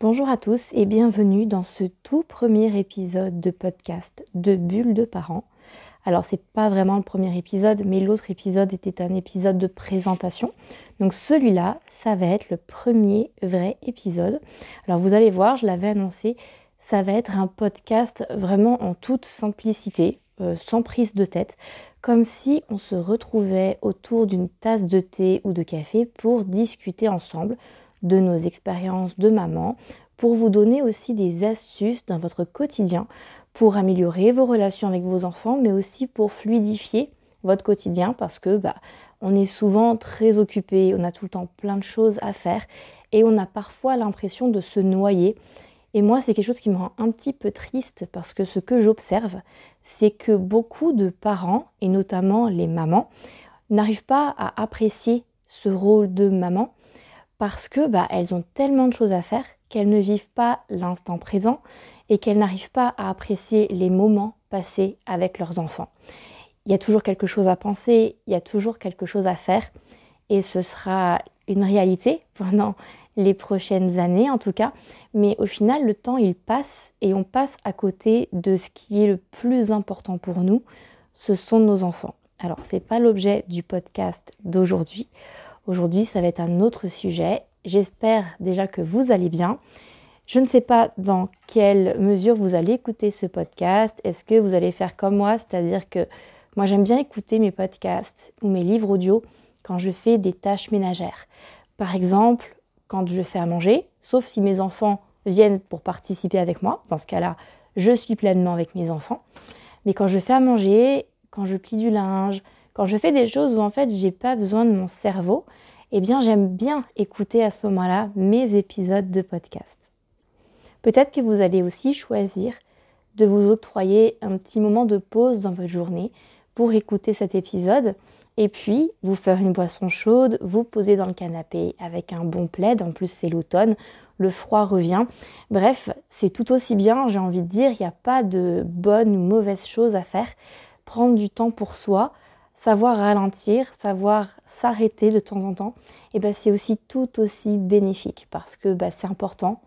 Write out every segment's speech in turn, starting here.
Bonjour à tous et bienvenue dans ce tout premier épisode de podcast de Bulle de parents. Alors c'est pas vraiment le premier épisode, mais l'autre épisode était un épisode de présentation. Donc celui-là, ça va être le premier vrai épisode. Alors vous allez voir, je l'avais annoncé, ça va être un podcast vraiment en toute simplicité, euh, sans prise de tête, comme si on se retrouvait autour d'une tasse de thé ou de café pour discuter ensemble de nos expériences de maman, pour vous donner aussi des astuces dans votre quotidien pour améliorer vos relations avec vos enfants, mais aussi pour fluidifier votre quotidien parce que bah, on est souvent très occupé, on a tout le temps plein de choses à faire et on a parfois l'impression de se noyer. Et moi, c'est quelque chose qui me rend un petit peu triste parce que ce que j'observe, c'est que beaucoup de parents, et notamment les mamans, n'arrivent pas à apprécier ce rôle de maman parce que bah, elles ont tellement de choses à faire qu'elles ne vivent pas l'instant présent et qu'elles n'arrivent pas à apprécier les moments passés avec leurs enfants. Il y a toujours quelque chose à penser, il y a toujours quelque chose à faire et ce sera une réalité pendant les prochaines années en tout cas, mais au final le temps il passe et on passe à côté de ce qui est le plus important pour nous, ce sont nos enfants. Alors c'est pas l'objet du podcast d'aujourd'hui. Aujourd'hui, ça va être un autre sujet. J'espère déjà que vous allez bien. Je ne sais pas dans quelle mesure vous allez écouter ce podcast. Est-ce que vous allez faire comme moi, c'est-à-dire que moi j'aime bien écouter mes podcasts ou mes livres audio quand je fais des tâches ménagères. Par exemple, quand je fais à manger, sauf si mes enfants viennent pour participer avec moi. Dans ce cas-là, je suis pleinement avec mes enfants. Mais quand je fais à manger, quand je plie du linge, quand je fais des choses où en fait j'ai pas besoin de mon cerveau, eh bien j'aime bien écouter à ce moment-là mes épisodes de podcast. Peut-être que vous allez aussi choisir de vous octroyer un petit moment de pause dans votre journée pour écouter cet épisode et puis vous faire une boisson chaude, vous poser dans le canapé avec un bon plaid, en plus c'est l'automne, le froid revient. Bref, c'est tout aussi bien, j'ai envie de dire, il n'y a pas de bonne ou mauvaise chose à faire. Prendre du temps pour soi, savoir ralentir, savoir s'arrêter de temps en temps, et eh ben c'est aussi tout aussi bénéfique parce que bah, c'est important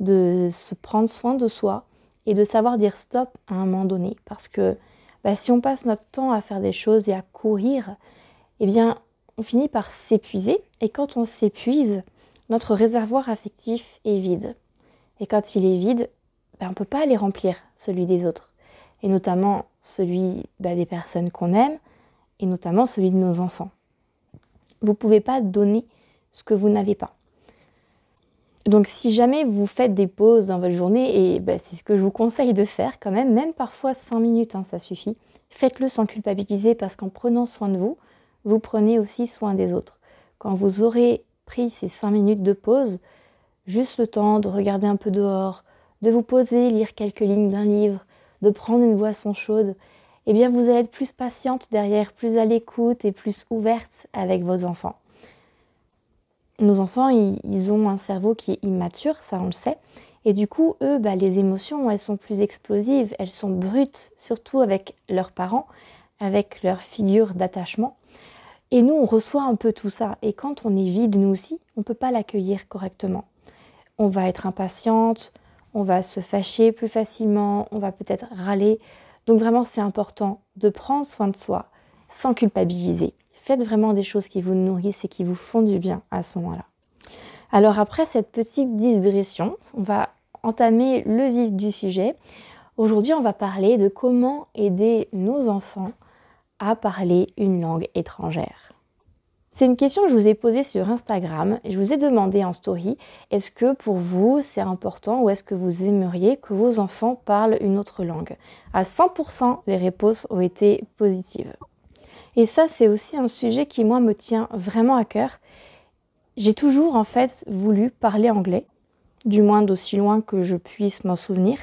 de se prendre soin de soi et de savoir dire stop à un moment donné. Parce que bah, si on passe notre temps à faire des choses et à courir, eh bien on finit par s'épuiser et quand on s'épuise, notre réservoir affectif est vide. Et quand il est vide, bah, on ne peut pas aller remplir celui des autres, et notamment celui des personnes qu'on aime, et notamment celui de nos enfants. Vous ne pouvez pas donner ce que vous n'avez pas. Donc si jamais vous faites des pauses dans votre journée, et ben, c'est ce que je vous conseille de faire quand même, même parfois 5 minutes, hein, ça suffit, faites-le sans culpabiliser parce qu'en prenant soin de vous, vous prenez aussi soin des autres. Quand vous aurez pris ces 5 minutes de pause, juste le temps de regarder un peu dehors, de vous poser, lire quelques lignes d'un livre, de prendre une boisson chaude, eh bien vous allez être plus patiente derrière, plus à l'écoute et plus ouverte avec vos enfants. Nos enfants, ils, ont un cerveau qui est immature, ça on le sait. Et du coup, eux, bah, les émotions, elles sont plus explosives, elles sont brutes, surtout avec leurs parents, avec leur figure d'attachement. Et nous, on reçoit un peu tout ça. Et quand on est vide, nous aussi, on ne peut pas l'accueillir correctement. On va être impatiente, on va se fâcher plus facilement, on va peut-être râler, donc vraiment, c'est important de prendre soin de soi sans culpabiliser. Faites vraiment des choses qui vous nourrissent et qui vous font du bien à ce moment-là. Alors après cette petite digression, on va entamer le vif du sujet. Aujourd'hui, on va parler de comment aider nos enfants à parler une langue étrangère. C'est une question que je vous ai posée sur Instagram je vous ai demandé en story est-ce que pour vous c'est important ou est-ce que vous aimeriez que vos enfants parlent une autre langue? À 100%, les réponses ont été positives. Et ça, c'est aussi un sujet qui, moi, me tient vraiment à cœur. J'ai toujours, en fait, voulu parler anglais, du moins d'aussi loin que je puisse m'en souvenir.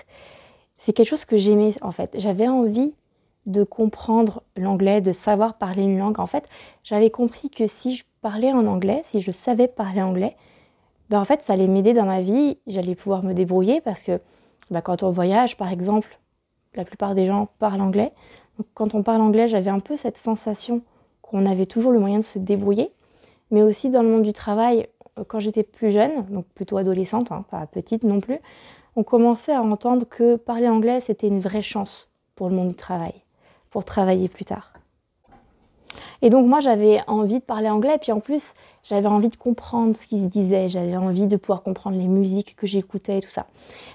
C'est quelque chose que j'aimais, en fait. J'avais envie de comprendre l'anglais, de savoir parler une langue. En fait, j'avais compris que si je parlais en anglais, si je savais parler anglais, ben en fait, ça allait m'aider dans ma vie, j'allais pouvoir me débrouiller parce que ben quand on voyage, par exemple, la plupart des gens parlent anglais. Donc, quand on parle anglais, j'avais un peu cette sensation qu'on avait toujours le moyen de se débrouiller. Mais aussi dans le monde du travail, quand j'étais plus jeune, donc plutôt adolescente, hein, pas petite non plus, on commençait à entendre que parler anglais, c'était une vraie chance pour le monde du travail, pour travailler plus tard. Et donc moi, j'avais envie de parler anglais, puis en plus, j'avais envie de comprendre ce qui se disait, j'avais envie de pouvoir comprendre les musiques que j'écoutais et tout ça.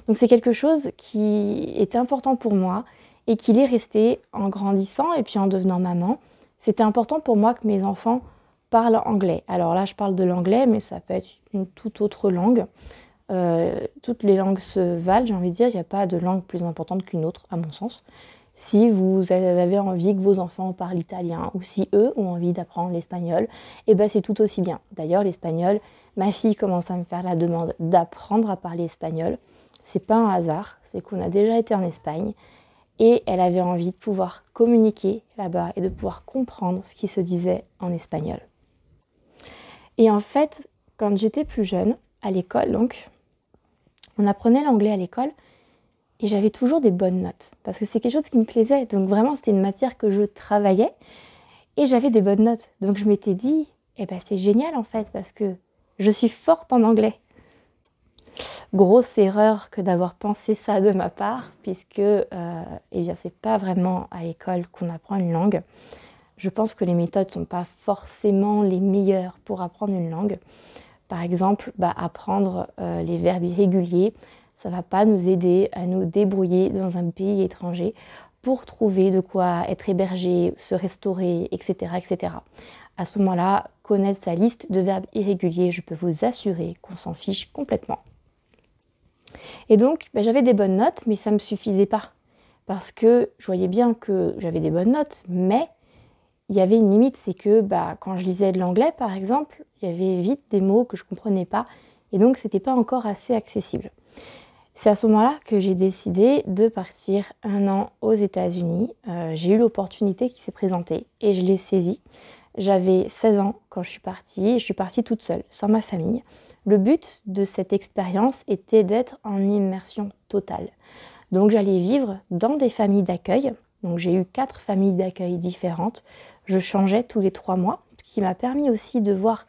Donc c'est quelque chose qui était important pour moi et qu'il est resté en grandissant et puis en devenant maman. C'était important pour moi que mes enfants parlent anglais. Alors là, je parle de l'anglais, mais ça peut être une toute autre langue. Euh, toutes les langues se valent, j'ai envie de dire. Il n'y a pas de langue plus importante qu'une autre, à mon sens. Si vous avez envie que vos enfants parlent italien ou si eux ont envie d'apprendre l'espagnol, eh ben c'est tout aussi bien. D'ailleurs, l'espagnol, ma fille commence à me faire la demande d'apprendre à parler espagnol. C'est pas un hasard, c'est qu'on a déjà été en Espagne et elle avait envie de pouvoir communiquer là-bas et de pouvoir comprendre ce qui se disait en espagnol. Et en fait, quand j'étais plus jeune, à l'école donc, on apprenait l'anglais à l'école et j'avais toujours des bonnes notes parce que c'est quelque chose qui me plaisait. Donc vraiment, c'était une matière que je travaillais et j'avais des bonnes notes. Donc je m'étais dit, eh ben c'est génial en fait parce que je suis forte en anglais. Grosse erreur que d'avoir pensé ça de ma part, puisque euh, eh bien c'est pas vraiment à l'école qu'on apprend une langue. Je pense que les méthodes sont pas forcément les meilleures pour apprendre une langue. Par exemple, bah, apprendre euh, les verbes irréguliers, ça ne va pas nous aider à nous débrouiller dans un pays étranger pour trouver de quoi être hébergé, se restaurer, etc. etc. À ce moment-là, connaître sa liste de verbes irréguliers, je peux vous assurer qu'on s'en fiche complètement. Et donc, ben, j'avais des bonnes notes, mais ça ne me suffisait pas. Parce que je voyais bien que j'avais des bonnes notes, mais il y avait une limite, c'est que bah, quand je lisais de l'anglais, par exemple, il y avait vite des mots que je ne comprenais pas, et donc ce n'était pas encore assez accessible. C'est à ce moment-là que j'ai décidé de partir un an aux États-Unis. Euh, j'ai eu l'opportunité qui s'est présentée et je l'ai saisie. J'avais 16 ans quand je suis partie et je suis partie toute seule, sans ma famille. Le but de cette expérience était d'être en immersion totale. Donc j'allais vivre dans des familles d'accueil. Donc j'ai eu quatre familles d'accueil différentes. Je changeais tous les trois mois, ce qui m'a permis aussi de voir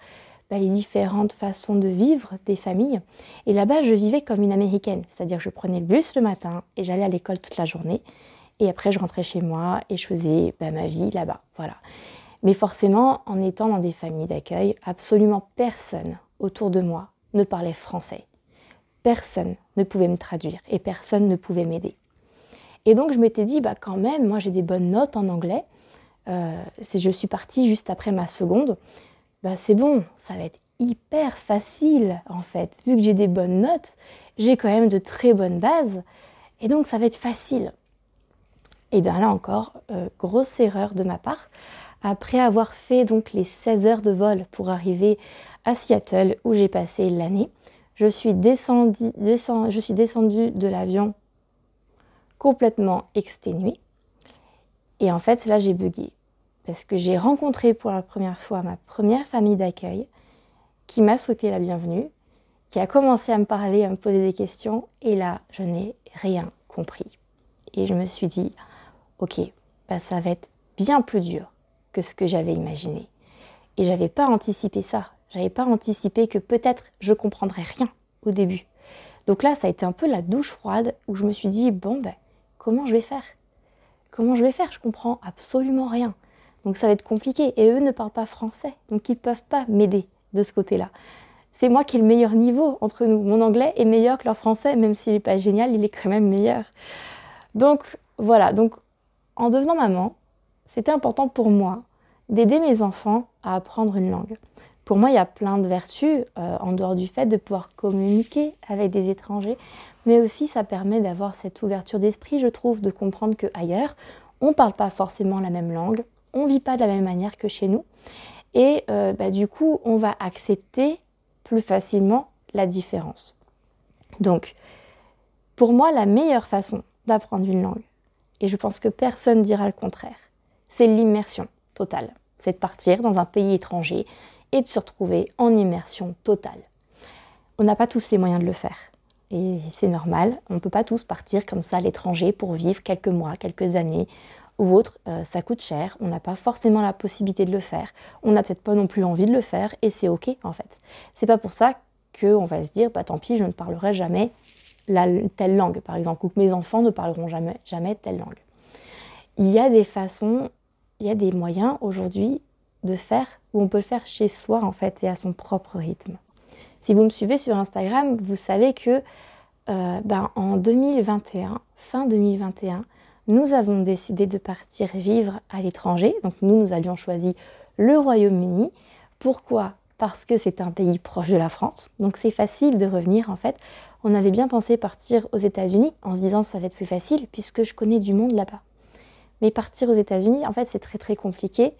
bah, les différentes façons de vivre des familles. Et là-bas, je vivais comme une américaine, c'est-à-dire que je prenais le bus le matin et j'allais à l'école toute la journée. Et après, je rentrais chez moi et je faisais bah, ma vie là-bas. Voilà. Mais forcément, en étant dans des familles d'accueil, absolument personne autour de moi ne parlait français. Personne ne pouvait me traduire et personne ne pouvait m'aider. Et donc je m'étais dit, bah quand même, moi j'ai des bonnes notes en anglais. Euh, je suis partie juste après ma seconde. Bah, c'est bon, ça va être hyper facile en fait. Vu que j'ai des bonnes notes, j'ai quand même de très bonnes bases et donc ça va être facile. Et bien là encore, euh, grosse erreur de ma part. Après avoir fait donc les 16 heures de vol pour arriver à Seattle où j'ai passé l'année, je suis descendue, je suis descendue de l'avion complètement exténuée. Et en fait, là, j'ai bugué parce que j'ai rencontré pour la première fois ma première famille d'accueil qui m'a souhaité la bienvenue, qui a commencé à me parler, à me poser des questions, et là, je n'ai rien compris. Et je me suis dit, ok, bah, ça va être bien plus dur que ce que j'avais imaginé. Et j'avais pas anticipé ça. J'avais pas anticipé que peut-être je comprendrais rien au début. Donc là, ça a été un peu la douche froide où je me suis dit, bon, ben, comment je vais faire? Comment je vais faire? Je comprends absolument rien. Donc ça va être compliqué. Et eux ne parlent pas français, donc ils ne peuvent pas m'aider de ce côté-là. C'est moi qui ai le meilleur niveau entre nous. Mon anglais est meilleur que leur français, même s'il n'est pas génial, il est quand même meilleur. Donc voilà, donc en devenant maman, c'était important pour moi d'aider mes enfants à apprendre une langue. Pour moi, il y a plein de vertus, euh, en dehors du fait de pouvoir communiquer avec des étrangers, mais aussi ça permet d'avoir cette ouverture d'esprit, je trouve, de comprendre qu'ailleurs, on ne parle pas forcément la même langue, on ne vit pas de la même manière que chez nous. Et euh, bah, du coup, on va accepter plus facilement la différence. Donc, pour moi, la meilleure façon d'apprendre une langue, et je pense que personne dira le contraire, c'est l'immersion totale. C'est de partir dans un pays étranger et de se retrouver en immersion totale. On n'a pas tous les moyens de le faire. Et c'est normal, on ne peut pas tous partir comme ça à l'étranger pour vivre quelques mois, quelques années ou autre, euh, ça coûte cher, on n'a pas forcément la possibilité de le faire, on n'a peut-être pas non plus envie de le faire, et c'est ok en fait. C'est pas pour ça qu'on va se dire, bah tant pis, je ne parlerai jamais la, telle langue, par exemple, ou que mes enfants ne parleront jamais, jamais telle langue. Il y a des façons, il y a des moyens aujourd'hui de faire où on peut le faire chez soi en fait et à son propre rythme. Si vous me suivez sur Instagram, vous savez que euh, ben, en 2021, fin 2021, nous avons décidé de partir vivre à l'étranger. Donc nous, nous avions choisi le Royaume-Uni. Pourquoi? Parce que c'est un pays proche de la France. Donc c'est facile de revenir en fait. On avait bien pensé partir aux États-Unis en se disant ça va être plus facile puisque je connais du monde là-bas. Mais partir aux États-Unis, en fait, c'est très très compliqué.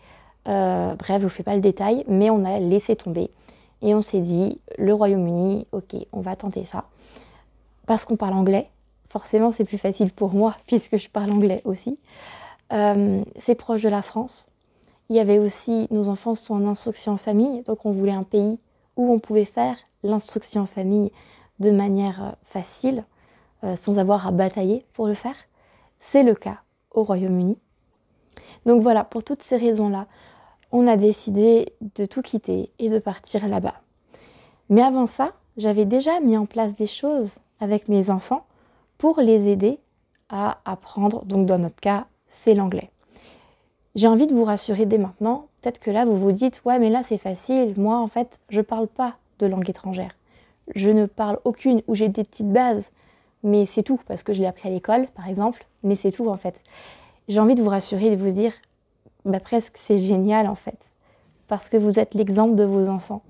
Euh, bref, je vous fais pas le détail, mais on a laissé tomber. Et on s'est dit, le Royaume-Uni, ok, on va tenter ça. Parce qu'on parle anglais, forcément c'est plus facile pour moi puisque je parle anglais aussi. Euh, c'est proche de la France. Il y avait aussi, nos enfants sont en instruction en famille, donc on voulait un pays où on pouvait faire l'instruction en famille de manière euh, facile, euh, sans avoir à batailler pour le faire. C'est le cas au Royaume-Uni. Donc voilà, pour toutes ces raisons-là, on a décidé de tout quitter et de partir là-bas. Mais avant ça, j'avais déjà mis en place des choses avec mes enfants pour les aider à apprendre. Donc dans notre cas, c'est l'anglais. J'ai envie de vous rassurer dès maintenant. Peut-être que là, vous vous dites, ouais, mais là, c'est facile. Moi, en fait, je ne parle pas de langue étrangère. Je ne parle aucune ou j'ai des petites bases. Mais c'est tout, parce que je l'ai appris à l'école, par exemple. Mais c'est tout, en fait. J'ai envie de vous rassurer et de vous dire, bah, presque c'est génial, en fait. Parce que vous êtes l'exemple de vos enfants.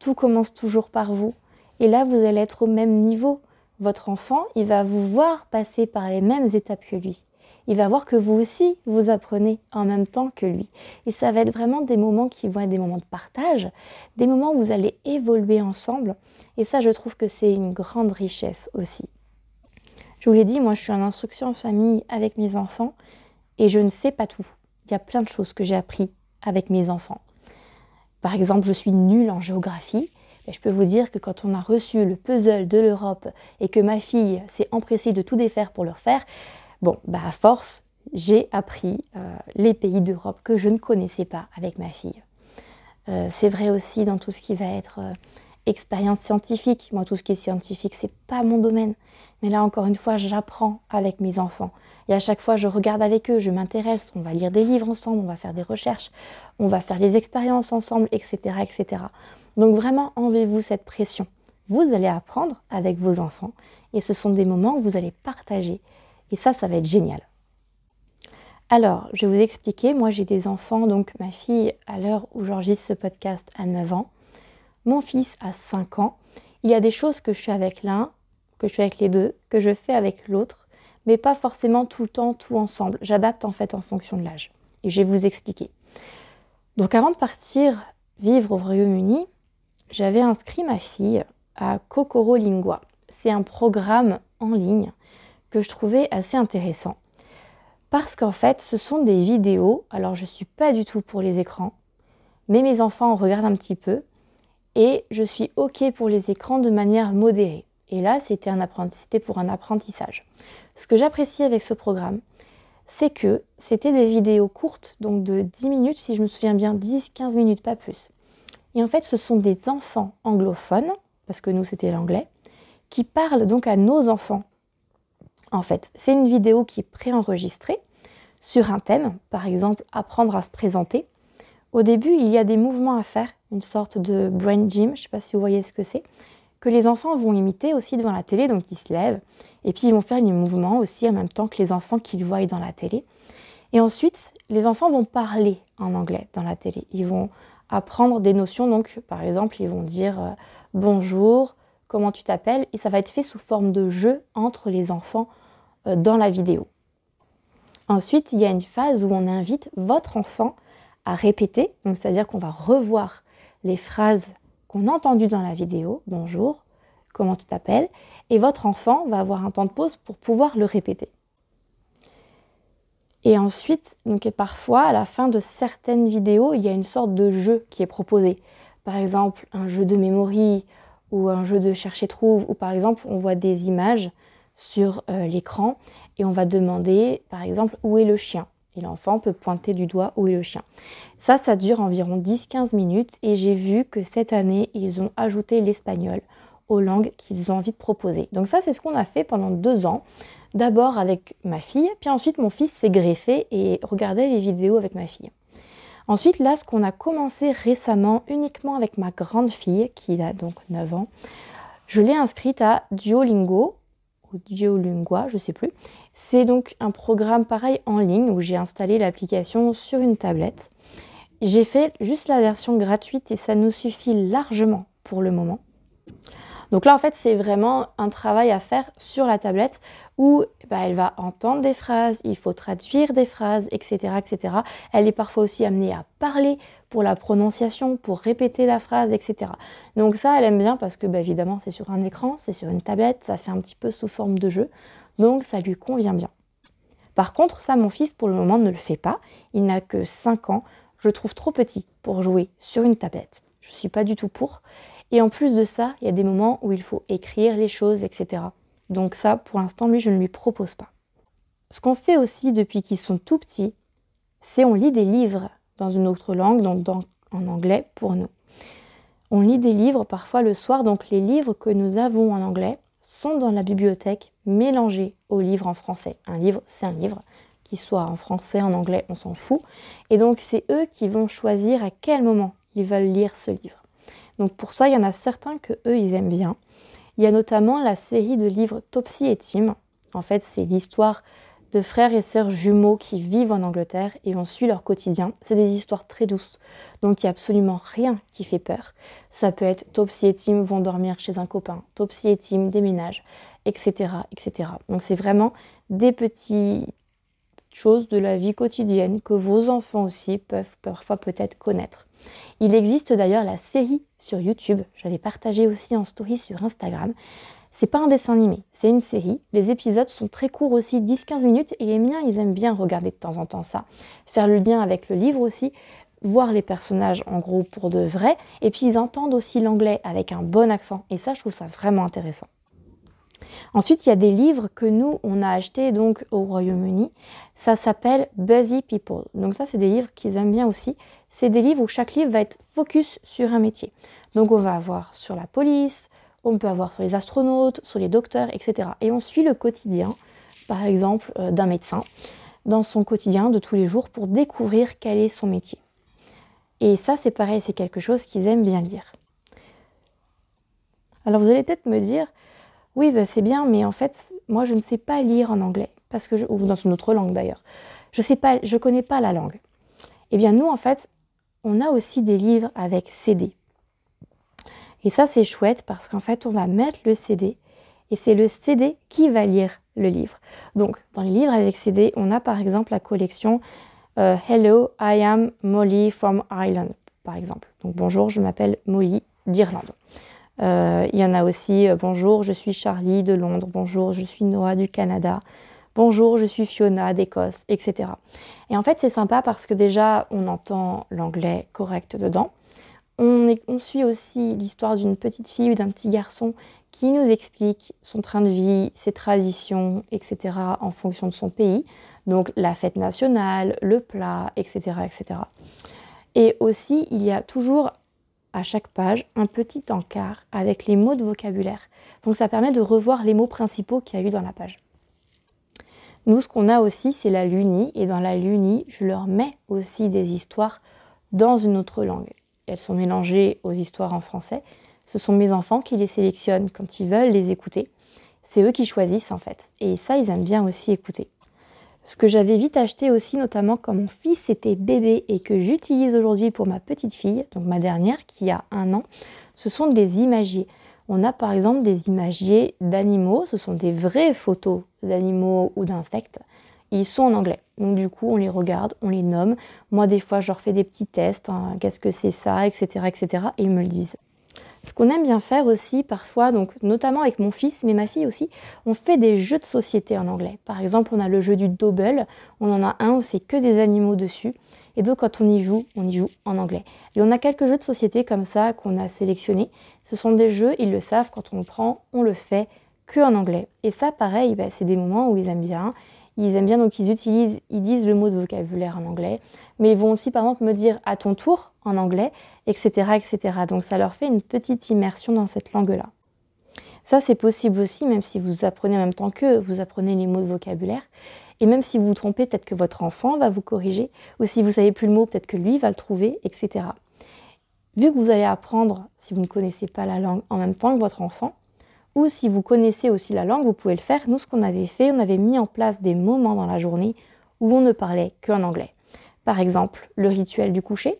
Tout commence toujours par vous. Et là, vous allez être au même niveau votre enfant, il va vous voir passer par les mêmes étapes que lui. Il va voir que vous aussi, vous apprenez en même temps que lui. Et ça va être vraiment des moments qui vont être des moments de partage, des moments où vous allez évoluer ensemble. Et ça, je trouve que c'est une grande richesse aussi. Je vous l'ai dit, moi, je suis en instruction en famille avec mes enfants et je ne sais pas tout. Il y a plein de choses que j'ai appris avec mes enfants. Par exemple, je suis nulle en géographie je peux vous dire que quand on a reçu le puzzle de l'Europe et que ma fille s'est empressée de tout défaire pour le refaire, bon, bah à force, j'ai appris euh, les pays d'Europe que je ne connaissais pas avec ma fille. Euh, c'est vrai aussi dans tout ce qui va être euh, expérience scientifique. Moi, tout ce qui est scientifique, c'est pas mon domaine. Mais là, encore une fois, j'apprends avec mes enfants. Et à chaque fois, je regarde avec eux, je m'intéresse. On va lire des livres ensemble, on va faire des recherches, on va faire des expériences ensemble, etc., etc. Donc vraiment, enlevez-vous cette pression. Vous allez apprendre avec vos enfants et ce sont des moments où vous allez partager. Et ça, ça va être génial. Alors, je vais vous expliquer. Moi, j'ai des enfants, donc ma fille, à l'heure où j'enregistre ce podcast, a 9 ans. Mon fils a 5 ans. Il y a des choses que je fais avec l'un, que je fais avec les deux, que je fais avec l'autre, mais pas forcément tout le temps, tout ensemble. J'adapte en fait en fonction de l'âge. Et je vais vous expliquer. Donc avant de partir vivre au Royaume-Uni, j'avais inscrit ma fille à Kokoro Lingua. C'est un programme en ligne que je trouvais assez intéressant. Parce qu'en fait, ce sont des vidéos. Alors, je ne suis pas du tout pour les écrans, mais mes enfants en regardent un petit peu. Et je suis OK pour les écrans de manière modérée. Et là, c'était pour un apprentissage. Ce que j'apprécie avec ce programme, c'est que c'était des vidéos courtes, donc de 10 minutes, si je me souviens bien, 10-15 minutes, pas plus. Et en fait, ce sont des enfants anglophones, parce que nous c'était l'anglais, qui parlent donc à nos enfants. En fait, c'est une vidéo qui est préenregistrée sur un thème, par exemple apprendre à se présenter. Au début, il y a des mouvements à faire, une sorte de brain gym, je ne sais pas si vous voyez ce que c'est, que les enfants vont imiter aussi devant la télé, donc ils se lèvent, et puis ils vont faire des mouvements aussi en même temps que les enfants qu'ils voient dans la télé. Et ensuite, les enfants vont parler en anglais dans la télé. Ils vont apprendre des notions. Donc, par exemple, ils vont dire euh, bonjour, comment tu t'appelles, et ça va être fait sous forme de jeu entre les enfants euh, dans la vidéo. Ensuite, il y a une phase où on invite votre enfant à répéter, donc c'est-à-dire qu'on va revoir les phrases qu'on a entendues dans la vidéo, bonjour, comment tu t'appelles, et votre enfant va avoir un temps de pause pour pouvoir le répéter. Et ensuite, donc parfois, à la fin de certaines vidéos, il y a une sorte de jeu qui est proposé. Par exemple, un jeu de mémoire ou un jeu de chercher-trouve, ou par exemple, on voit des images sur euh, l'écran et on va demander, par exemple, où est le chien? Et l'enfant peut pointer du doigt où est le chien. Ça, ça dure environ 10-15 minutes et j'ai vu que cette année, ils ont ajouté l'espagnol aux langues qu'ils ont envie de proposer. Donc ça, c'est ce qu'on a fait pendant deux ans. D'abord avec ma fille, puis ensuite mon fils s'est greffé et regardait les vidéos avec ma fille. Ensuite, là, ce qu'on a commencé récemment uniquement avec ma grande fille, qui a donc 9 ans, je l'ai inscrite à Duolingo, ou Duolingua, je ne sais plus. C'est donc un programme pareil en ligne où j'ai installé l'application sur une tablette. J'ai fait juste la version gratuite et ça nous suffit largement pour le moment. Donc là, en fait, c'est vraiment un travail à faire sur la tablette où bah, elle va entendre des phrases, il faut traduire des phrases, etc., etc. Elle est parfois aussi amenée à parler pour la prononciation, pour répéter la phrase, etc. Donc ça, elle aime bien parce que, bah, évidemment, c'est sur un écran, c'est sur une tablette, ça fait un petit peu sous forme de jeu. Donc ça lui convient bien. Par contre, ça, mon fils, pour le moment, ne le fait pas. Il n'a que 5 ans. Je le trouve trop petit pour jouer sur une tablette. Je ne suis pas du tout pour. Et en plus de ça, il y a des moments où il faut écrire les choses, etc. Donc ça, pour l'instant, lui, je ne lui propose pas. Ce qu'on fait aussi depuis qu'ils sont tout petits, c'est on lit des livres dans une autre langue, donc en anglais pour nous. On lit des livres parfois le soir, donc les livres que nous avons en anglais sont dans la bibliothèque mélangés aux livres en français. Un livre, c'est un livre, qu'il soit en français, en anglais, on s'en fout. Et donc c'est eux qui vont choisir à quel moment ils veulent lire ce livre. Donc pour ça, il y en a certains que eux, ils aiment bien. Il y a notamment la série de livres Topsy et Tim. En fait, c'est l'histoire de frères et sœurs jumeaux qui vivent en Angleterre et on suit leur quotidien. C'est des histoires très douces, donc il n'y a absolument rien qui fait peur. Ça peut être Topsy et Tim vont dormir chez un copain, Topsy et Tim déménagent, etc. etc. Donc c'est vraiment des petites choses de la vie quotidienne que vos enfants aussi peuvent parfois peut-être connaître. Il existe d'ailleurs la série sur YouTube, j'avais partagé aussi en story sur Instagram. C'est pas un dessin animé, c'est une série. Les épisodes sont très courts aussi, 10-15 minutes, et les miens, ils aiment bien regarder de temps en temps ça. Faire le lien avec le livre aussi, voir les personnages en gros pour de vrai, et puis ils entendent aussi l'anglais avec un bon accent, et ça, je trouve ça vraiment intéressant. Ensuite, il y a des livres que nous, on a achetés donc au Royaume-Uni. Ça s'appelle Busy People. Donc ça, c'est des livres qu'ils aiment bien aussi. C'est des livres où chaque livre va être focus sur un métier. Donc on va avoir sur la police, on peut avoir sur les astronautes, sur les docteurs, etc. Et on suit le quotidien, par exemple, euh, d'un médecin dans son quotidien de tous les jours pour découvrir quel est son métier. Et ça, c'est pareil, c'est quelque chose qu'ils aiment bien lire. Alors vous allez peut-être me dire, oui, bah, c'est bien, mais en fait, moi, je ne sais pas lire en anglais, parce que ou dans une autre langue d'ailleurs. Je sais pas, je connais pas la langue. Eh bien, nous, en fait, on a aussi des livres avec CD. Et ça, c'est chouette parce qu'en fait, on va mettre le CD et c'est le CD qui va lire le livre. Donc, dans les livres avec CD, on a par exemple la collection euh, Hello, I am Molly from Ireland, par exemple. Donc, bonjour, je m'appelle Molly d'Irlande. Euh, il y en a aussi euh, Bonjour, je suis Charlie de Londres. Bonjour, je suis Noah du Canada. Bonjour, je suis Fiona d'Écosse, etc. Et en fait, c'est sympa parce que déjà, on entend l'anglais correct dedans. On, on suit aussi l'histoire d'une petite fille ou d'un petit garçon qui nous explique son train de vie, ses traditions, etc. en fonction de son pays. Donc la fête nationale, le plat, etc. etc. Et aussi, il y a toujours chaque page un petit encart avec les mots de vocabulaire. Donc ça permet de revoir les mots principaux qu'il y a eu dans la page. Nous, ce qu'on a aussi, c'est la Luni, et dans la Luni, je leur mets aussi des histoires dans une autre langue. Elles sont mélangées aux histoires en français. Ce sont mes enfants qui les sélectionnent quand ils veulent les écouter. C'est eux qui choisissent en fait. Et ça, ils aiment bien aussi écouter. Ce que j'avais vite acheté aussi, notamment quand mon fils était bébé et que j'utilise aujourd'hui pour ma petite fille, donc ma dernière qui a un an, ce sont des imagiers. On a par exemple des imagiers d'animaux, ce sont des vraies photos d'animaux ou d'insectes. Ils sont en anglais. Donc du coup, on les regarde, on les nomme. Moi, des fois, je leur fais des petits tests. Hein, qu'est-ce que c'est ça, etc., etc. Et ils me le disent. Ce qu'on aime bien faire aussi parfois, donc notamment avec mon fils, mais ma fille aussi, on fait des jeux de société en anglais. Par exemple, on a le jeu du double, on en a un où c'est que des animaux dessus. Et donc quand on y joue, on y joue en anglais. Et on a quelques jeux de société comme ça qu'on a sélectionnés. Ce sont des jeux, ils le savent, quand on le prend, on le fait que en anglais. Et ça, pareil, bah, c'est des moments où ils aiment bien. Ils aiment bien, donc ils utilisent, ils disent le mot de vocabulaire en anglais, mais ils vont aussi par exemple me dire à ton tour en anglais, etc. etc. Donc ça leur fait une petite immersion dans cette langue-là. Ça, c'est possible aussi, même si vous apprenez en même temps que vous apprenez les mots de vocabulaire. Et même si vous vous trompez, peut-être que votre enfant va vous corriger, ou si vous savez plus le mot, peut-être que lui va le trouver, etc. Vu que vous allez apprendre, si vous ne connaissez pas la langue, en même temps que votre enfant, ou si vous connaissez aussi la langue, vous pouvez le faire. Nous, ce qu'on avait fait, on avait mis en place des moments dans la journée où on ne parlait qu'en anglais. Par exemple, le rituel du coucher,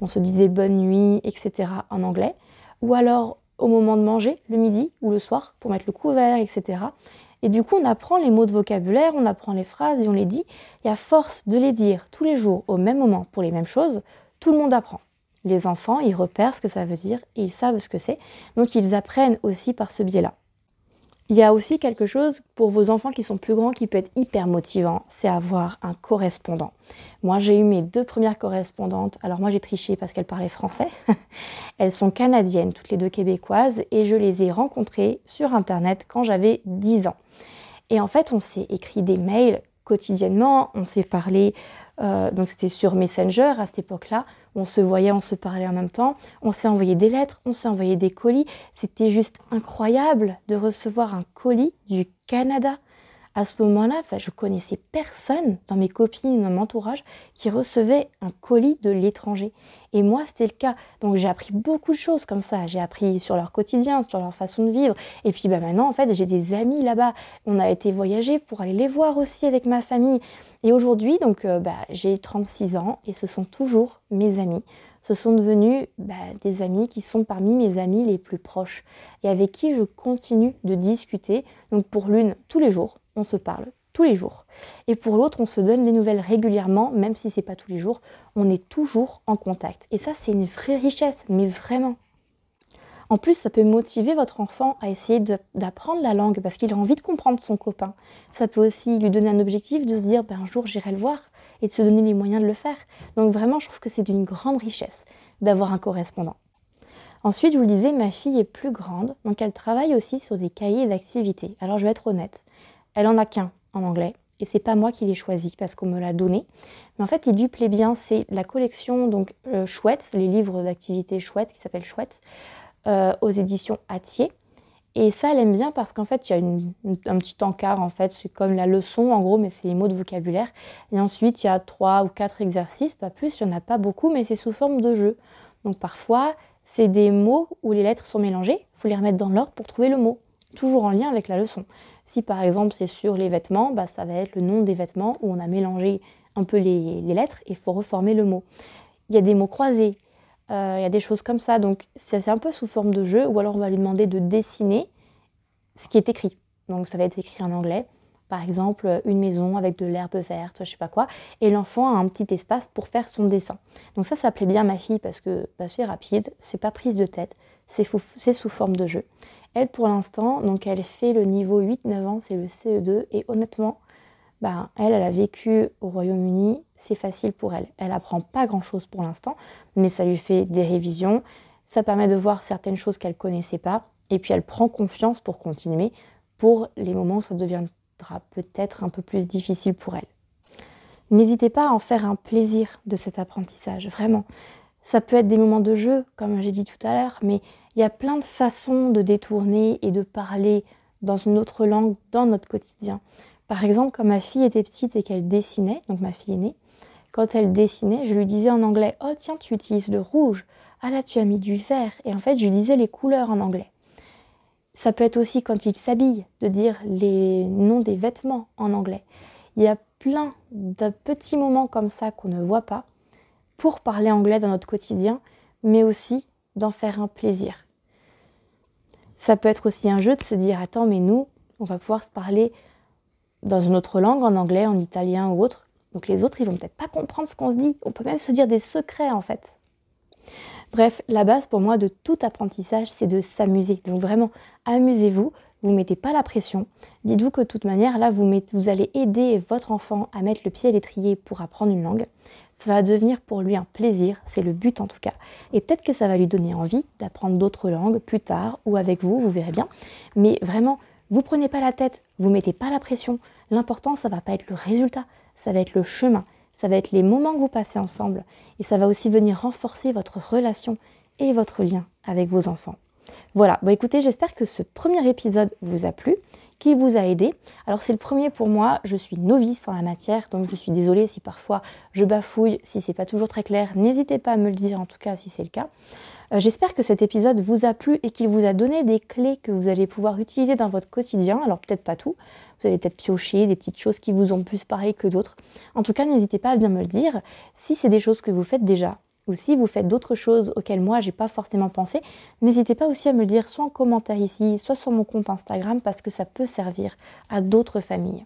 on se disait bonne nuit, etc. en anglais. Ou alors au moment de manger, le midi ou le soir, pour mettre le couvert, etc. Et du coup, on apprend les mots de vocabulaire, on apprend les phrases et on les dit. Et à force de les dire tous les jours au même moment pour les mêmes choses, tout le monde apprend. Les enfants, ils repèrent ce que ça veut dire et ils savent ce que c'est. Donc ils apprennent aussi par ce biais-là. Il y a aussi quelque chose pour vos enfants qui sont plus grands qui peut être hyper motivant, c'est avoir un correspondant. Moi, j'ai eu mes deux premières correspondantes. Alors moi, j'ai triché parce qu'elles parlaient français. elles sont canadiennes, toutes les deux québécoises, et je les ai rencontrées sur Internet quand j'avais 10 ans. Et en fait, on s'est écrit des mails quotidiennement, on s'est parlé, euh, donc c'était sur Messenger à cette époque-là, on se voyait, on se parlait en même temps, on s'est envoyé des lettres, on s'est envoyé des colis. C'était juste incroyable de recevoir un colis du Canada. À ce moment-là, je connaissais personne dans mes copines, dans mon entourage, qui recevait un colis de l'étranger. Et moi, c'était le cas. Donc j'ai appris beaucoup de choses comme ça. J'ai appris sur leur quotidien, sur leur façon de vivre. Et puis bah, maintenant, en fait, j'ai des amis là-bas. On a été voyager pour aller les voir aussi avec ma famille. Et aujourd'hui, donc euh, bah, j'ai 36 ans et ce sont toujours mes amis. Ce sont devenus bah, des amis qui sont parmi mes amis les plus proches et avec qui je continue de discuter. Donc pour l'une, tous les jours, on se parle tous les jours. Et pour l'autre, on se donne des nouvelles régulièrement, même si c'est pas tous les jours, on est toujours en contact. Et ça, c'est une vraie richesse, mais vraiment. En plus, ça peut motiver votre enfant à essayer d'apprendre la langue parce qu'il a envie de comprendre son copain. Ça peut aussi lui donner un objectif de se dire ben, un jour j'irai le voir et de se donner les moyens de le faire. Donc vraiment, je trouve que c'est d'une grande richesse d'avoir un correspondant. Ensuite, je vous le disais, ma fille est plus grande, donc elle travaille aussi sur des cahiers d'activités. Alors je vais être honnête, elle en a qu'un en anglais. Et c'est pas moi qui l'ai choisi parce qu'on me l'a donné. Mais en fait, il lui plaît bien. C'est la collection donc euh, Chouette, les livres d'activités Chouette qui s'appellent Chouette, euh, aux éditions Atier. Et ça, elle aime bien parce qu'en fait, il y a un petit encart, en fait, c'est comme la leçon, en gros, mais c'est les mots de vocabulaire. Et ensuite, il y a trois ou quatre exercices, pas plus, il n'y en a pas beaucoup, mais c'est sous forme de jeu. Donc parfois, c'est des mots où les lettres sont mélangées, il faut les remettre dans l'ordre pour trouver le mot, toujours en lien avec la leçon. Si par exemple c'est sur les vêtements, bah, ça va être le nom des vêtements où on a mélangé un peu les, lettres et il faut reformer le mot. Il y a des mots croisés, euh, il y a des choses comme ça. Donc c'est un peu sous forme de jeu ou alors on va lui demander de dessiner ce qui est écrit. Donc ça va être écrit en anglais. Par exemple, une maison avec de l'herbe verte, je sais pas quoi, et l'enfant a un petit espace pour faire son dessin. Donc ça, ça plaît bien ma fille parce que bah, c'est rapide, c'est pas prise de tête, c'est sous forme de jeu. Elle, pour l'instant, donc elle fait le niveau 8-9 ans, c'est le CE2, et honnêtement, ben, elle, elle a vécu au Royaume-Uni, c'est facile pour elle. Elle apprend pas grand-chose pour l'instant, mais ça lui fait des révisions, ça permet de voir certaines choses qu'elle connaissait pas, et puis elle prend confiance pour continuer pour les moments où ça deviendra peut-être un peu plus difficile pour elle. N'hésitez pas à en faire un plaisir de cet apprentissage, vraiment. Ça peut être des moments de jeu, comme j'ai dit tout à l'heure, mais il y a plein de façons de détourner et de parler dans une autre langue dans notre quotidien. Par exemple, quand ma fille était petite et qu'elle dessinait, donc ma fille aînée, quand elle dessinait, je lui disais en anglais Oh, tiens, tu utilises le rouge. Ah là, tu as mis du vert. Et en fait, je lui disais les couleurs en anglais. Ça peut être aussi quand il s'habille, de dire les noms des vêtements en anglais. Il y a plein de petits moments comme ça qu'on ne voit pas pour parler anglais dans notre quotidien, mais aussi d'en faire un plaisir. Ça peut être aussi un jeu de se dire attends, mais nous, on va pouvoir se parler dans une autre langue, en anglais, en italien ou autre. Donc les autres, ils vont peut-être pas comprendre ce qu'on se dit. On peut même se dire des secrets en fait. Bref, la base pour moi de tout apprentissage, c'est de s'amuser. Donc vraiment, amusez-vous, vous mettez pas la pression. Dites-vous que de toute manière, là, vous, vous allez aider votre enfant à mettre le pied à l'étrier pour apprendre une langue. Ça va devenir pour lui un plaisir, c'est le but en tout cas. Et peut-être que ça va lui donner envie d'apprendre d'autres langues plus tard ou avec vous, vous verrez bien. Mais vraiment, Vous prenez pas la tête, vous mettez pas la pression. L'important, ça va pas être le résultat, ça va être le chemin, ça va être les moments que vous passez ensemble et ça va aussi venir renforcer votre relation et votre lien avec vos enfants. Voilà, bon écoutez, j'espère que ce premier épisode vous a plu, qu'il vous a aidé. Alors c'est le premier pour moi, je suis novice en la matière, donc je suis désolée si parfois je bafouille, si c'est pas toujours très clair, n'hésitez pas à me le dire en tout cas si c'est le cas. Euh, j'espère que cet épisode vous a plu et qu'il vous a donné des clés que vous allez pouvoir utiliser dans votre quotidien. Alors peut-être pas tout, vous allez peut-être piocher des petites choses qui vous ont plus pareil que d'autres. En tout cas, n'hésitez pas à bien me le dire. Si c'est des choses que vous faites déjà, ou si vous faites d'autres choses auxquelles moi j'ai pas forcément pensé, n'hésitez pas aussi à me le dire soit en commentaire ici, soit sur mon compte Instagram parce que ça peut servir à d'autres familles.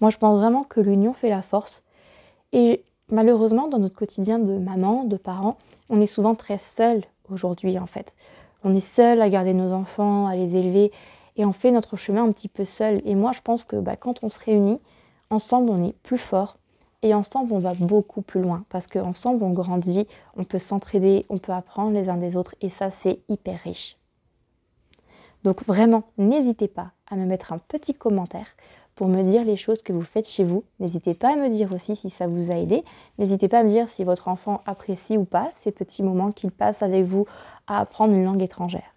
Moi je pense vraiment que l'union fait la force et malheureusement dans notre quotidien de maman, de parents, on est souvent très seul aujourd'hui en fait. On est seul à garder nos enfants, à les élever et on fait notre chemin un petit peu seul. Et moi je pense que bah, quand on se réunit, ensemble on est plus fort, et ensemble, on va beaucoup plus loin parce qu'ensemble, on grandit, on peut s'entraider, on peut apprendre les uns des autres et ça, c'est hyper riche. Donc vraiment, n'hésitez pas à me mettre un petit commentaire pour me dire les choses que vous faites chez vous. N'hésitez pas à me dire aussi si ça vous a aidé. N'hésitez pas à me dire si votre enfant apprécie ou pas ces petits moments qu'il passe avec vous à apprendre une langue étrangère.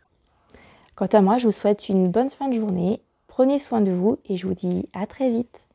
Quant à moi, je vous souhaite une bonne fin de journée. Prenez soin de vous et je vous dis à très vite.